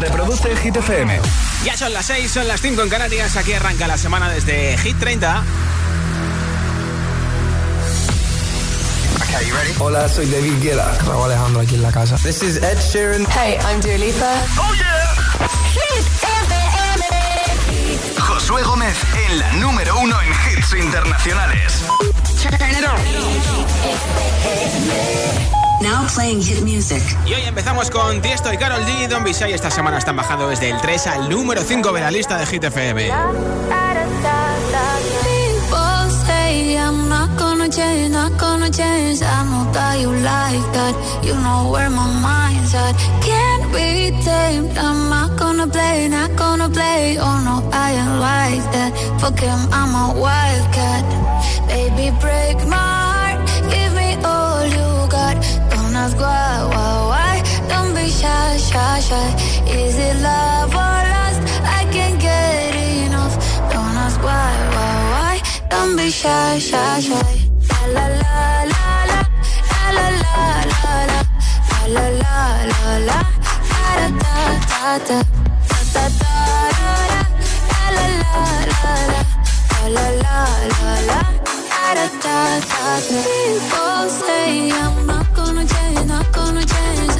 Reproduce Hit FM. Ya son las 6, son las 5 en Canarias. Aquí arranca la semana desde Hit 30. Okay, you ready? Hola, soy David Guetta. Raúl Alejandro aquí en la casa. This is Ed Sheeran. Hey, I'm Dua Lipa. ¡Oh, yeah! Hit FM. Josué Gómez en la número uno en hits internacionales. Turn it on. Now playing hit music. Y hoy empezamos con Tiesto y Carol G. Don Bisay esta semana están bajando desde el 3 al número 5 de la lista de Hit FM. People say I'm not gonna change, not gonna change. I know that you like that. You know where my mind's at. Can't be tamed. I'm not gonna play, not gonna play. Oh no, I ain't like that. Fuck him, I'm a wildcat. Baby, break my shy, shy, shy. Is it love or lust? I can't get enough. Don't ask why, why, why. Don't be shy, shy, shy. La la la la la la la la la la la la la da da da da da da da la la la la la la la la da da da da People say I'm not gonna change, not gonna change.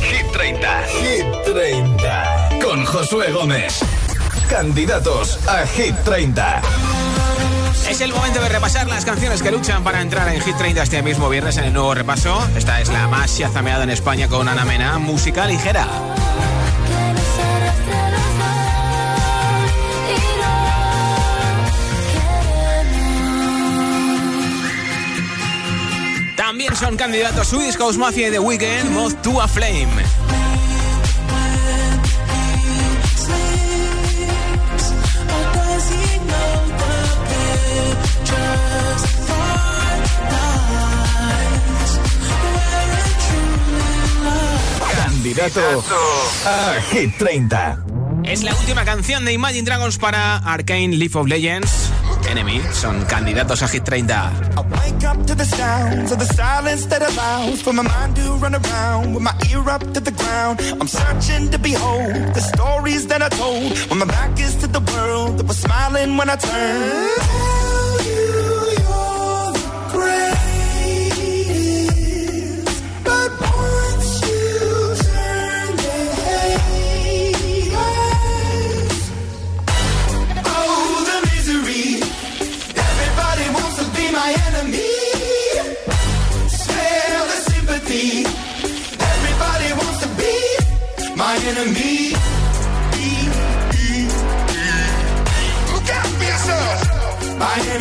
Hit 30. Hit 30. Con Josué Gómez. Candidatos a Hit 30. Es el momento de repasar las canciones que luchan para entrar en Hit 30 este mismo viernes en el nuevo repaso. Esta es la más chazameada en España con Ana Mena, música ligera. También son candidatos Swedish House Mafia y The Weeknd, Moth to a Flame. Candidato a Hit 30. Es la última canción de Imagine Dragons para Arcane Leaf of Legends. Enemies son candidatos a G30. Wake up to the sound of the silence that allows for my mind to run around with my ear up to the ground. I'm searching to behold the stories that I told when my back is to the world that was smiling when I turned.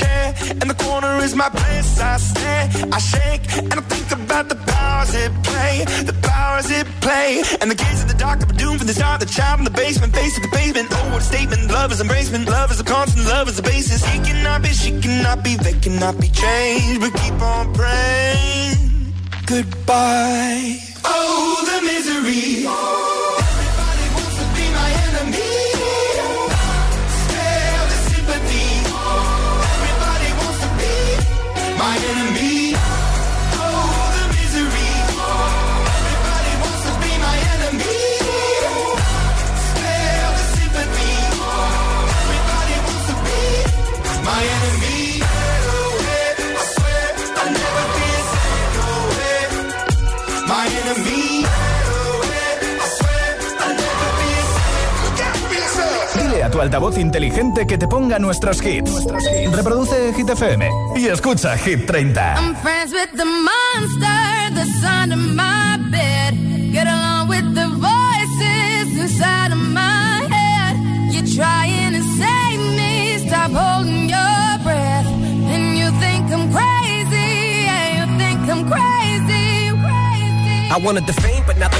Chair in the corner is my place. I stare, I shake, and I think about the powers it play, the powers it play. And the kids at the dark are doomed from the start. The child in the basement, face to the pavement. Oh, what a statement! Love is embracement, love is a constant, love is a basis. He cannot be, she cannot be, they cannot be changed. But keep on praying. Goodbye. Oh, the misery. Enemy. Tu altavoz inteligente que te ponga nuestros hits. Reproduce Hit FM y escucha Hit 30. I'm friends with the monster that's under my bed. Get along with the voices inside of my head. You're trying to save me, stop holding your breath. And you think I'm crazy, yeah, you think I'm crazy, crazy. I wanted the fame, but not the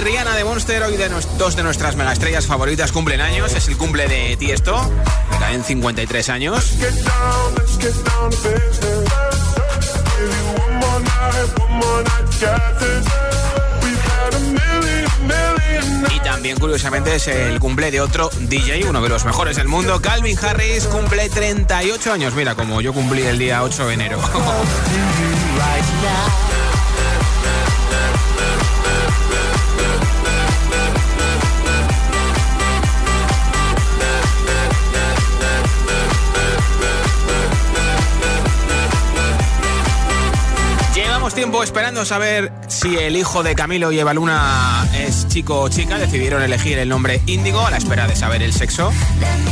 y Rihanna de Monster, hoy de nos- dos de nuestras megaestrellas favoritas cumplen años. Es el cumple de Tiesto, que cae en 53 años. Y también, curiosamente, es el cumple de otro DJ, uno de los mejores del mundo. Calvin Harris cumple 38 años. Mira, como yo cumplí el día 8 de enero. Esperando saber si el hijo de Camilo y Eva Luna es chico o chica. Decidieron elegir el nombre Índigo a la espera de saber el sexo.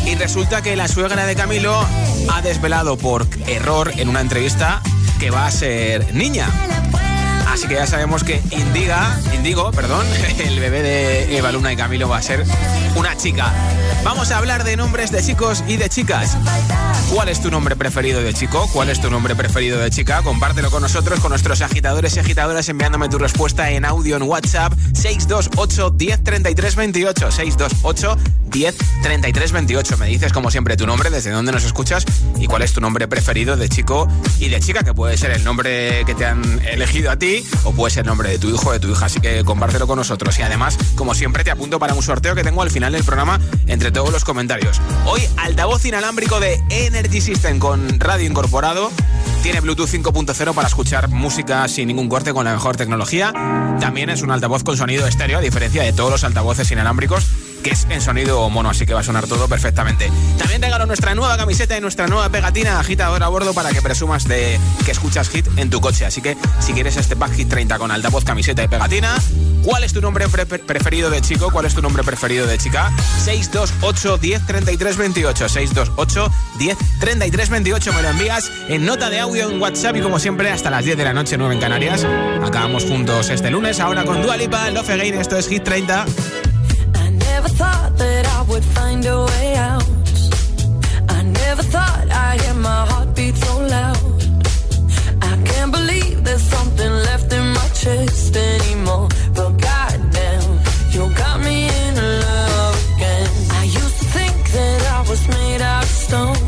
Y resulta que la suegra de Camilo ha desvelado por error en una entrevista que va a ser niña. Así que ya sabemos que Indiga, Indigo, perdón, el bebé de Eva Luna y Camilo va a ser una chica. Vamos a hablar de nombres de chicos y de chicas. ¿Cuál es tu nombre preferido de chico? ¿Cuál es tu nombre preferido de chica? Compártelo con nosotros, con nuestros agitadores y agitadoras, enviándome tu respuesta en audio en WhatsApp 628 10 28. 628 10 28. Me dices, como siempre, tu nombre, desde dónde nos escuchas y cuál es tu nombre preferido de chico y de chica, que puede ser el nombre que te han elegido a ti o puede ser el nombre de tu hijo o de tu hija. Así que compártelo con nosotros. Y además, como siempre, te apunto para un sorteo que tengo al final del programa entre todos los comentarios. Hoy, altavoz inalámbrico de Energy System con radio incorporado. Tiene Bluetooth 5.0 para escuchar música sin ningún corte con la mejor tecnología. También es un altavoz con sonido estéreo, a diferencia de todos los altavoces inalámbricos es en sonido mono, así que va a sonar todo perfectamente. También regalo nuestra nueva camiseta y nuestra nueva pegatina agitadora a bordo para que presumas de que escuchas hit en tu coche. Así que si quieres este pack Hit 30 con altavoz, camiseta y pegatina, ¿cuál es tu nombre preferido de chico? ¿Cuál es tu nombre preferido de chica? 628 10 33 28 628 10 33 28 me lo envías en nota de audio en WhatsApp y como siempre hasta las 10 de la noche 9 en Canarias. Acabamos juntos este lunes ahora con Dualipa, Love Again, esto es Hit 30. Never thought that I would find a way out. I never thought I'd hear my heartbeat so loud. I can't believe there's something left in my chest anymore. But goddamn, you got me in love again. I used to think that I was made out of stone.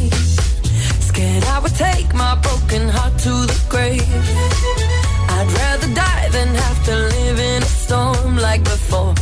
Take my broken heart to the grave. I'd rather die than have to live in a storm like before.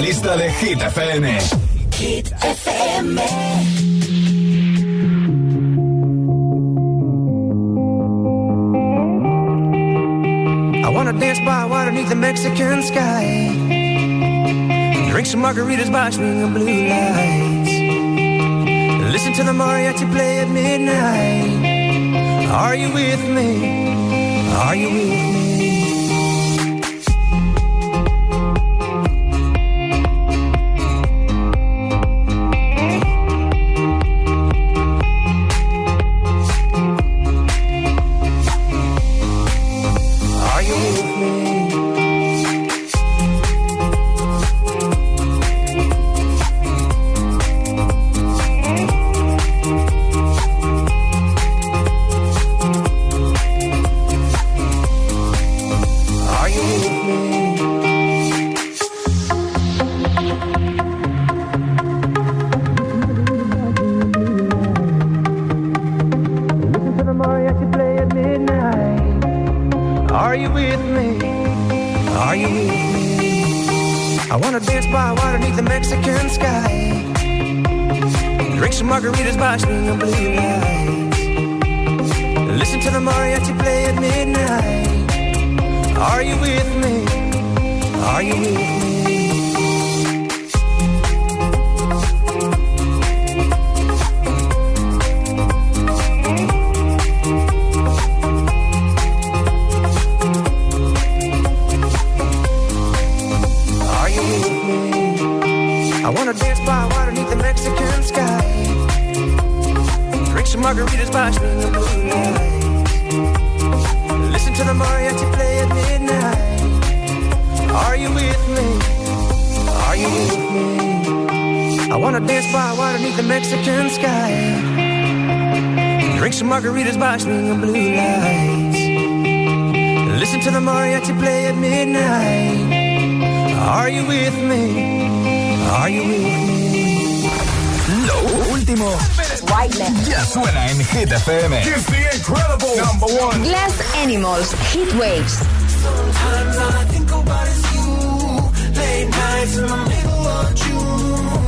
La lista de Hit FM. Hit FM. I wanna dance by water beneath the Mexican sky. Drink some margaritas by swinging blue lights. Listen to the mariachi play at midnight. Are you with me? Are you with me? kiss by water beneath the Mexican sky. Drink some margaritas by swing of blue lights. Listen to the mariachi play at midnight. Are you with me? Are you with me? Lo último ya suena en Hit FM. It's the incredible number one. Glass Animals, Heat Waves. Sometimes I think about is you. Late nights in the middle of June.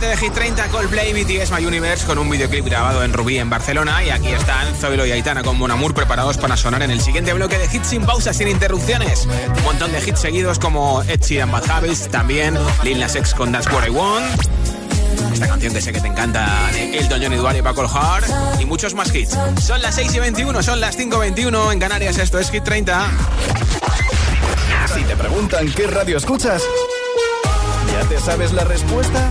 7 de Hit 30, Coldplay, BTS My Universe con un videoclip grabado en Rubí, en Barcelona. Y aquí están Zoilo y Aitana con Mon Amour preparados para sonar en el siguiente bloque de hits sin pausas, sin interrupciones. Un montón de hits seguidos como Ed Sheeran Bad Habits, también Lil Nas X con That's What I Want. Esta canción que sé que te encanta de Elton John y Dual y Paco Hard y muchos más hits. Son las 6 y 21, son las 5 y 21 en Canarias. Esto es Hit 30. Si te preguntan qué radio escuchas, ¿ya te sabes la respuesta?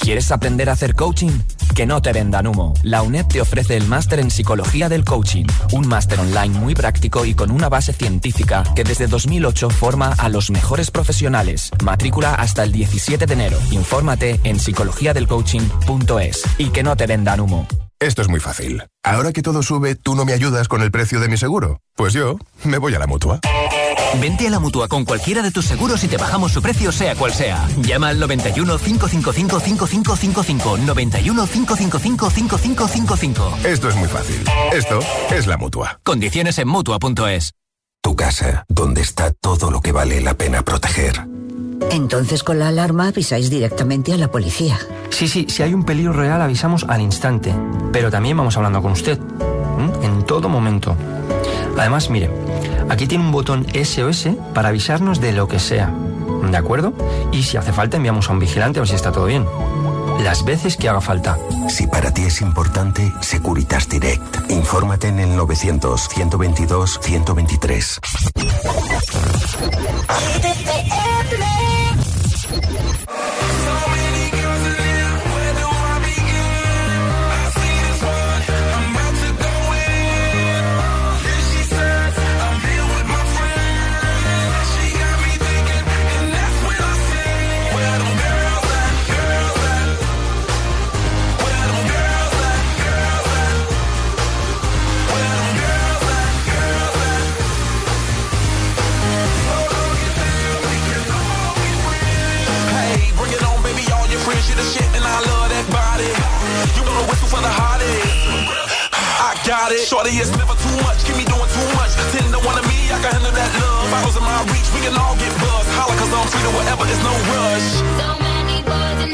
¿Quieres aprender a hacer coaching? Que no te vendan humo. La UNED te ofrece el máster en psicología del coaching, un máster online muy práctico y con una base científica que desde 2008 forma a los mejores profesionales. Matrícula hasta el 17 de enero. Infórmate en psicologiadelcoaching.es y que no te vendan humo. Esto es muy fácil. Ahora que todo sube, ¿tú no me ayudas con el precio de mi seguro? Pues yo me voy a la mutua. Vente a la mutua con cualquiera de tus seguros y te bajamos su precio, sea cual sea. Llama al 91 555 5555. 91 555 5555. Esto es muy fácil. Esto es la mutua. Condiciones en mutua.es. Tu casa, donde está todo lo que vale la pena proteger. Entonces con la alarma avisáis directamente a la policía. Sí, sí, si hay un peligro real avisamos al instante. Pero también vamos hablando con usted. En todo momento. Además, mire, aquí tiene un botón SOS para avisarnos de lo que sea. ¿De acuerdo? Y si hace falta enviamos a un vigilante a ver si está todo bien. Las veces que haga falta. Si para ti es importante, Securitas Direct. Infórmate en el 900 122 123. got it. Shorty, it's never too much. Keep me doing too much. Ten to one of me, I can handle that love. Bottles in my reach, we can all get buzzed. Holla, cause I'm to whatever, it's no rush. So many boys in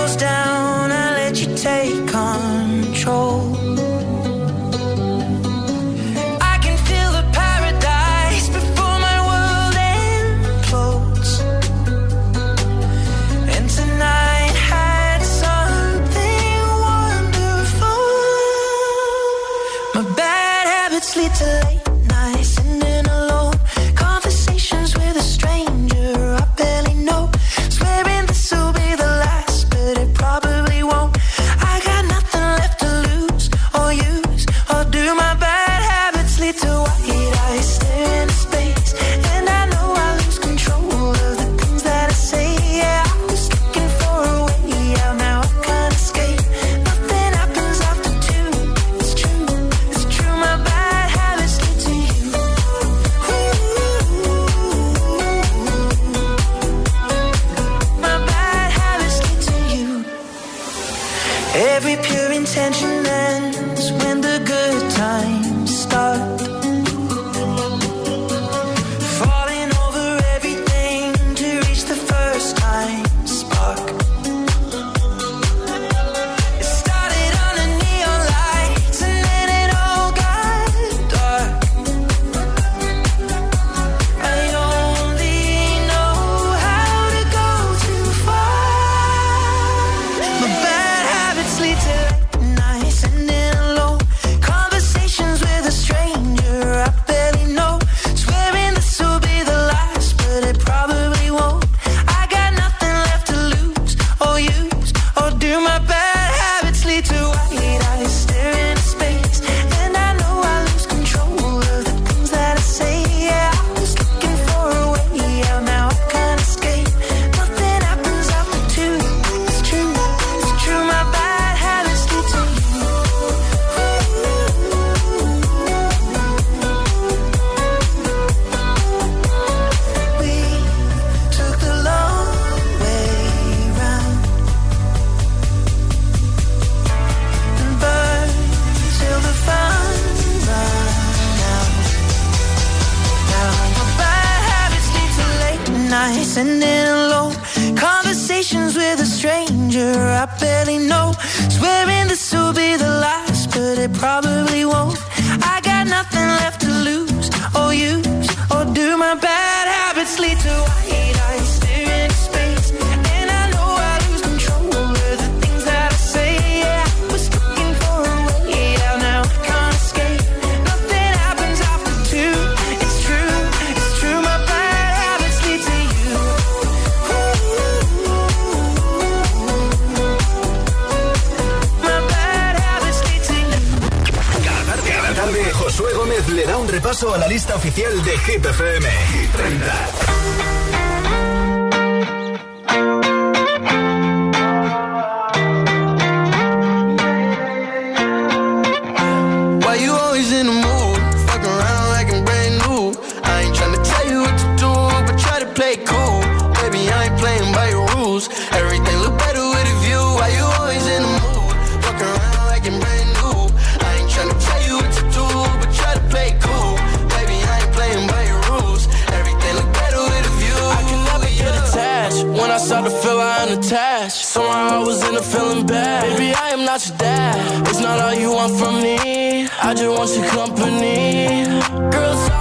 you're feeling bad. Baby, I am not your dad. It's not all you want from me. I just want your company. Girls,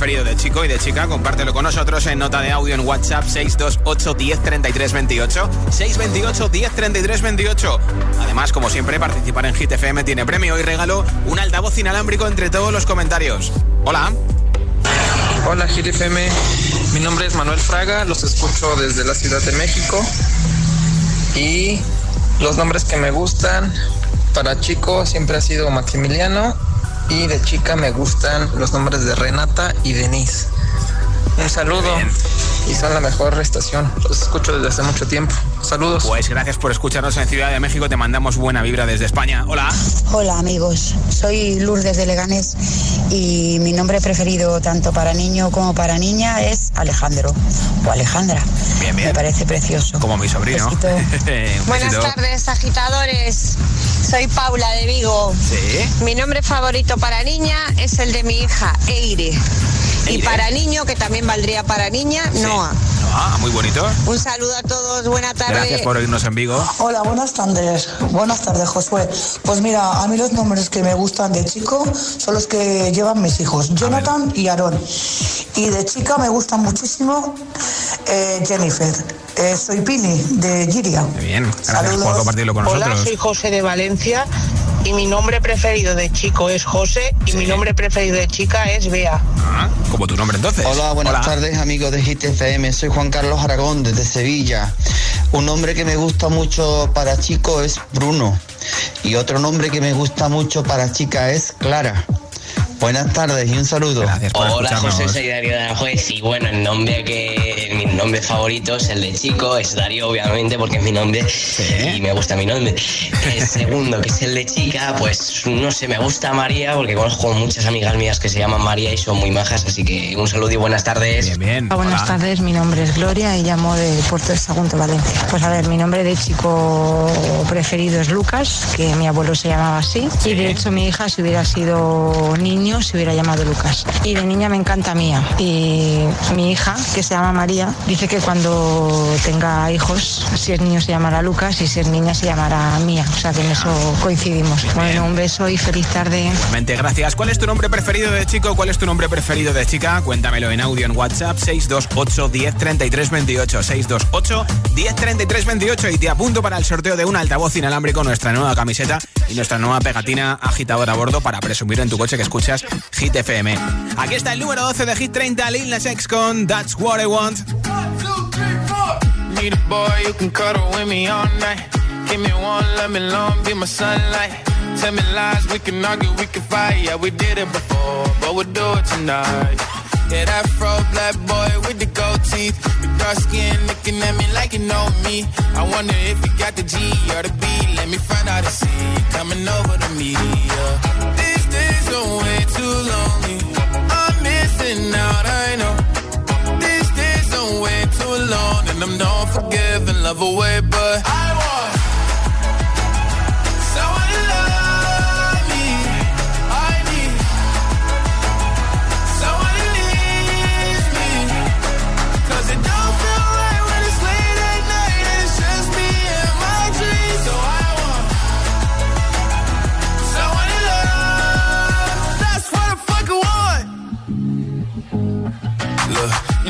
preferido de chico y de chica? Compártelo con nosotros en nota de audio en WhatsApp 628 10 33 28. 628 10 33 28. Además, como siempre, participar en Hit FM tiene premio y regalo un altavoz inalámbrico entre todos los comentarios. Hola. Hola GTFM, mi nombre es Manuel Fraga, los escucho desde la Ciudad de México y los nombres que me gustan para chico siempre ha sido Maximiliano y de chica me gustan los nombres de Renata y Denise. Un saludo y son la mejor estación, los escucho desde hace mucho tiempo. Saludos. Pues gracias por escucharnos en Ciudad de México. Te mandamos buena vibra desde España. Hola. Hola amigos, soy Lourdes de Leganés y mi nombre preferido tanto para niño como para niña es Alejandro o Alejandra. Bien, bien. Me parece precioso. Como mi sobrino. Besito. Buenas tardes, agitadores. Soy Paula de Vigo. Sí. Mi nombre favorito para niña es el de mi hija, Eire. Y Eire. para niño, que también valdría para niña, Noah. Ah, muy bonito. Un saludo a todos, buena tarde. Gracias por oírnos en Vigo. Hola, buenas tardes. Buenas tardes, Josué. Pues mira, a mí los nombres que me gustan de chico son los que llevan mis hijos, Jonathan y Aaron. Y de chica me gusta muchísimo eh, Jennifer. Eh, soy Pini, de Giria. Muy bien. Gracias Saludos. por compartirlo con Hola, nosotros. soy José de Valencia y mi nombre preferido de chico es José y mi nombre preferido de chica es Bea. Ah, como tu nombre entonces. Hola, buenas Hola. tardes amigos de Hit FM. Soy Juan Carlos Aragón desde Sevilla. Un nombre que me gusta mucho para chico es Bruno. Y otro nombre que me gusta mucho para chica es Clara. Buenas tardes y un saludo. Hola José, soy Darío de Aranjuez y bueno, el nombre que mi nombre favorito es el de chico, es Darío obviamente porque es mi nombre y me gusta mi nombre. El segundo, que es el de chica, pues no sé, me gusta María porque conozco muchas amigas mías que se llaman María y son muy majas, así que un saludo y buenas tardes. Bien, bien. Hola, buenas tardes, mi nombre es Gloria y llamo de Puerto de Sagunto, Valencia. Pues a ver, mi nombre de chico preferido es Lucas, que mi abuelo se llamaba así. Y de hecho mi hija, si hubiera sido niño, se hubiera llamado Lucas. Y de niña me encanta Mía. Y mi hija, que se llama María, dice que cuando tenga hijos, si es niño se llamará Lucas y si es niña se llamará Mía. O sea que en eso coincidimos. Bueno, un beso y feliz tarde. Mente, gracias. ¿Cuál es tu nombre preferido de chico? ¿Cuál es tu nombre preferido de chica? Cuéntamelo en audio en WhatsApp 628 10 33 28. 628 10 33 28 y te apunto para el sorteo de un altavoz inalámbrico, nuestra nueva camiseta y nuestra nueva pegatina agitadora a bordo para presumir en tu coche que escuchas Hit FM. Aquí está el número 12 de Hit 30, Lil Nas X con That's What I Want. Need a boy you can cuddle with me all night. Give me one, let me long, be my sunlight. Tell me lies, we can argue, we can fight. Yeah, we did it before, but we'll do it tonight. Yeah, that fro black boy with the gold teeth. The dark skin looking at me like you know me. I wonder if you got the G or the B. Let me find out and see coming over to me. Yeah. Too. I'm missing out, I know. These days too long, and I'm not forgiving, love away, but I want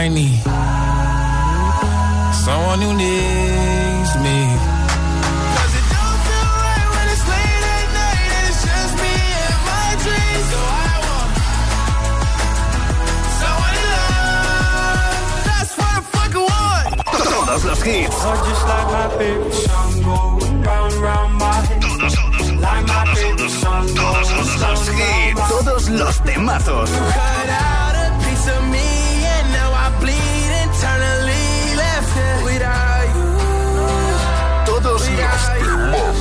I need someone who needs me. Cause it don't feel right when it's late at night and it's just me and my dreams. So I want someone to love. That's what I fucking want. Todos los hits. Just like my favorite song going round and round my head. Todos, todos, Like my favorite song todos, todos los hits. Todos los temazos. Cut out a piece of me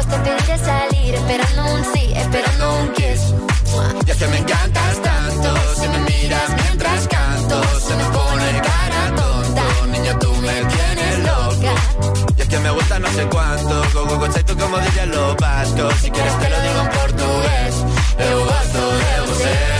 Los chicos te pediré salir, esperando un sí, esperando un kiss. Y es que me encantas tanto, si me miras mientras canto, se me pone cara tonta. Niña, tú me tienes loca. Y es que me gusta no sé cuánto, Coco conceito como diría lo vasco. Si quieres te lo digo en portugués, eu gosto de você.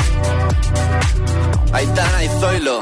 Aitana y Zoilo.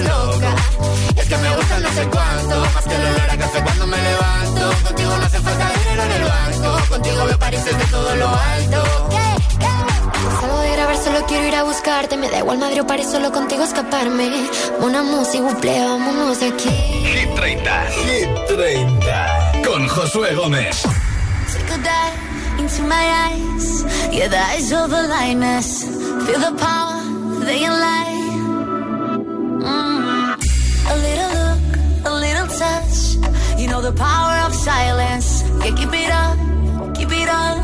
loca. Es que me gusta no sé cuánto, más que el olor a café cuando me levanto. Contigo no hace falta dinero en el banco, contigo veo París desde todo lo alto. Salgo de grabar, solo quiero ir a buscarte, me da igual Madrid o París, solo contigo escaparme. Una música, buple, vámonos de aquí. Hit 30. Hit 30. Con Josué Gómez. Take a dive into my eyes. Yeah, the eyes of the lioness. Feel the power, they lie. The power of silence. Yeah, keep it up, keep it up.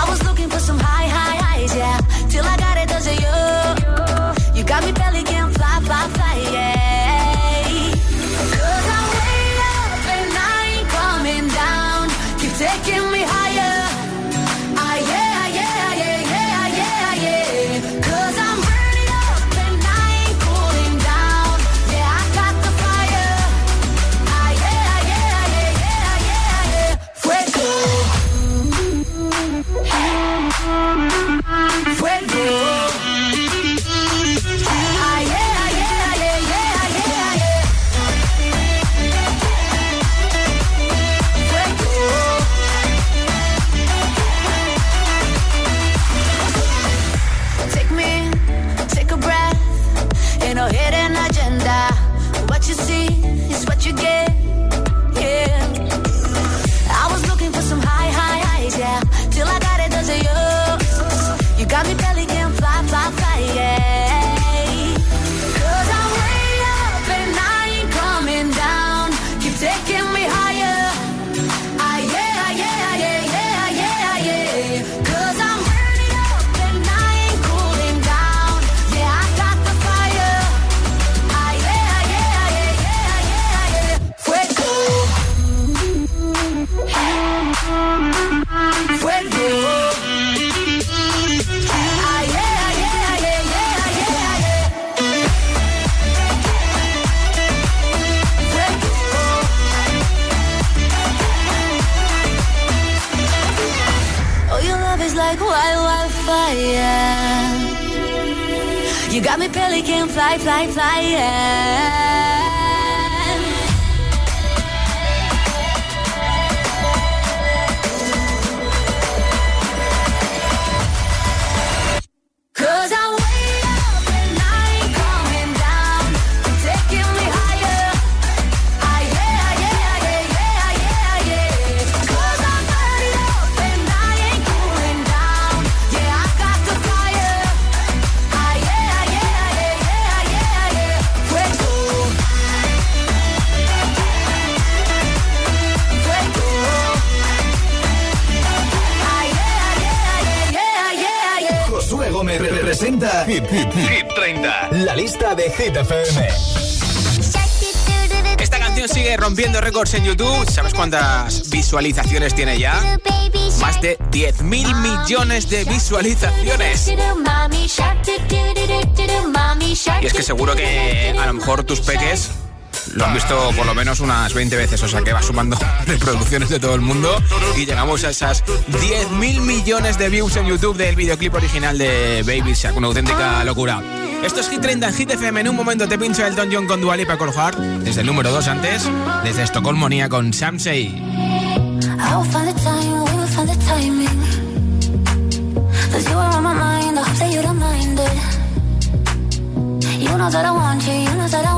I was looking for some high, high highs, yeah. Till I got it, does it you? Hit, 30. La lista de Hit FM. Esta canción sigue rompiendo récords en YouTube. ¿Sabes cuántas visualizaciones tiene ya? Más de 10 mil millones de visualizaciones. Y es que seguro que a lo mejor tus peques lo han visto por lo menos unas 20 veces, o sea que va sumando reproducciones de todo el mundo y llegamos a esas 10 mil millones de views en YouTube del videoclip original de Baby Shark, una auténtica locura. Esto es Hit 30 en Hit FM. En un momento te pincho el Don John con Dual y Cold Heart, desde el número 2 antes, desde Estocolmo con Sam Say. You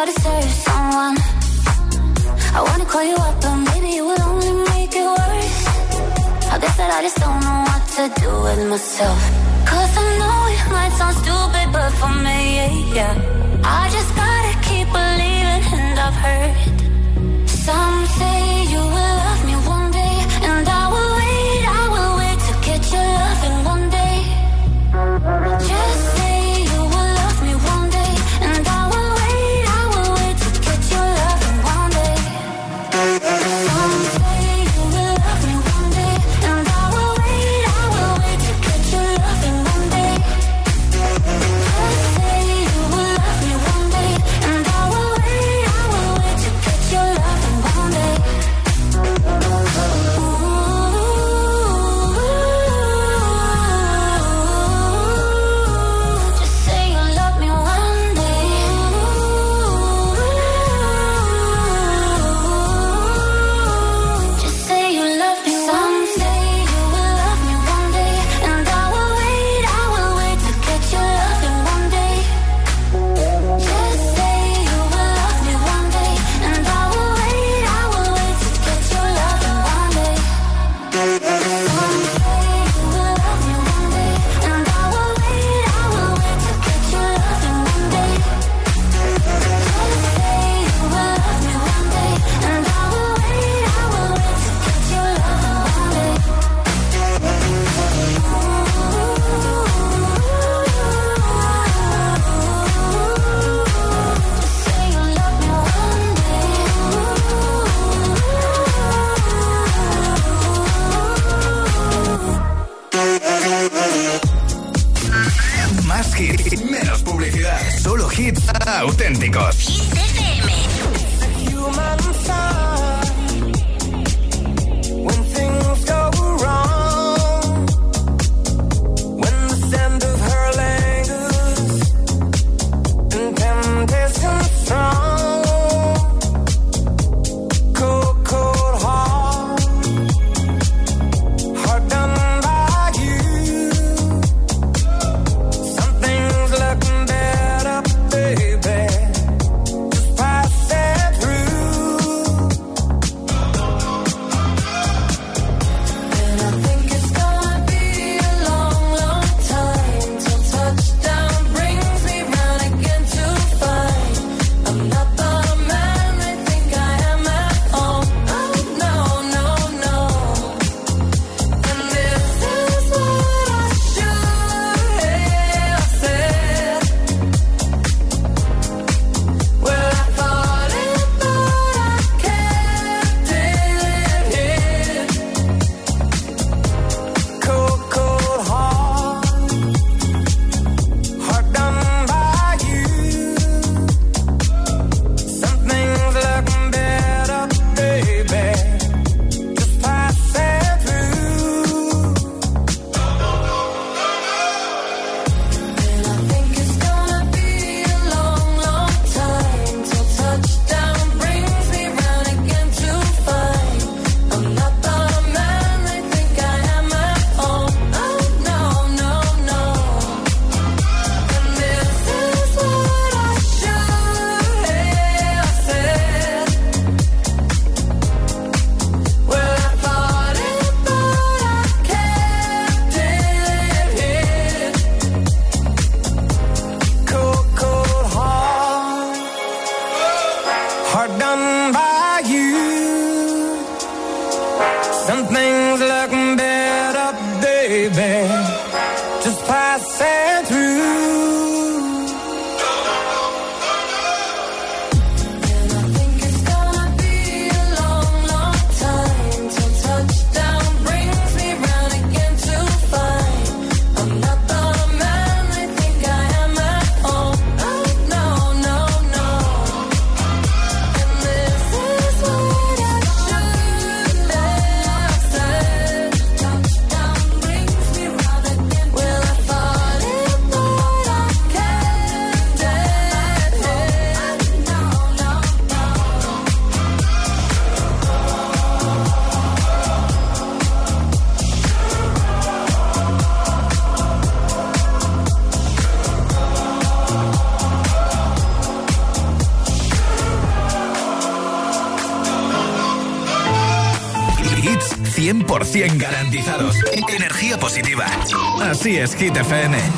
I deserve someone. I wanna call you up, but maybe it would only make it worse. I guess that I just don't know what to do with myself. Cause I know it might sound stupid, but for me, Así es, Hit FM.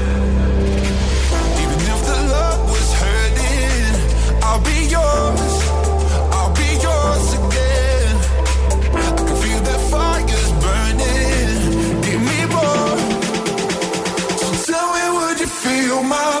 feel my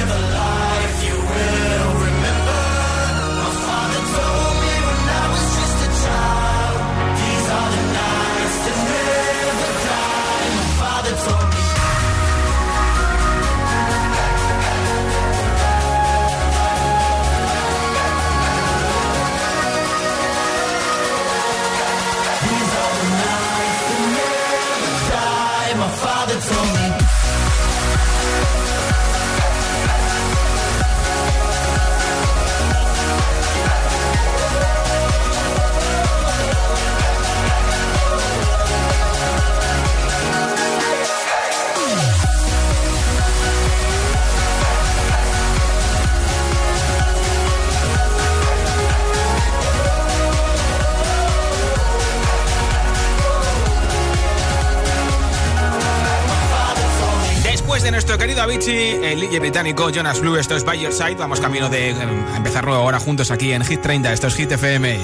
querido Avicii, el DJ británico Jonas Blue, esto es By Your Side. Vamos camino de eh, empezar nuevo ahora juntos aquí en Hit 30. Esto es Hit FM.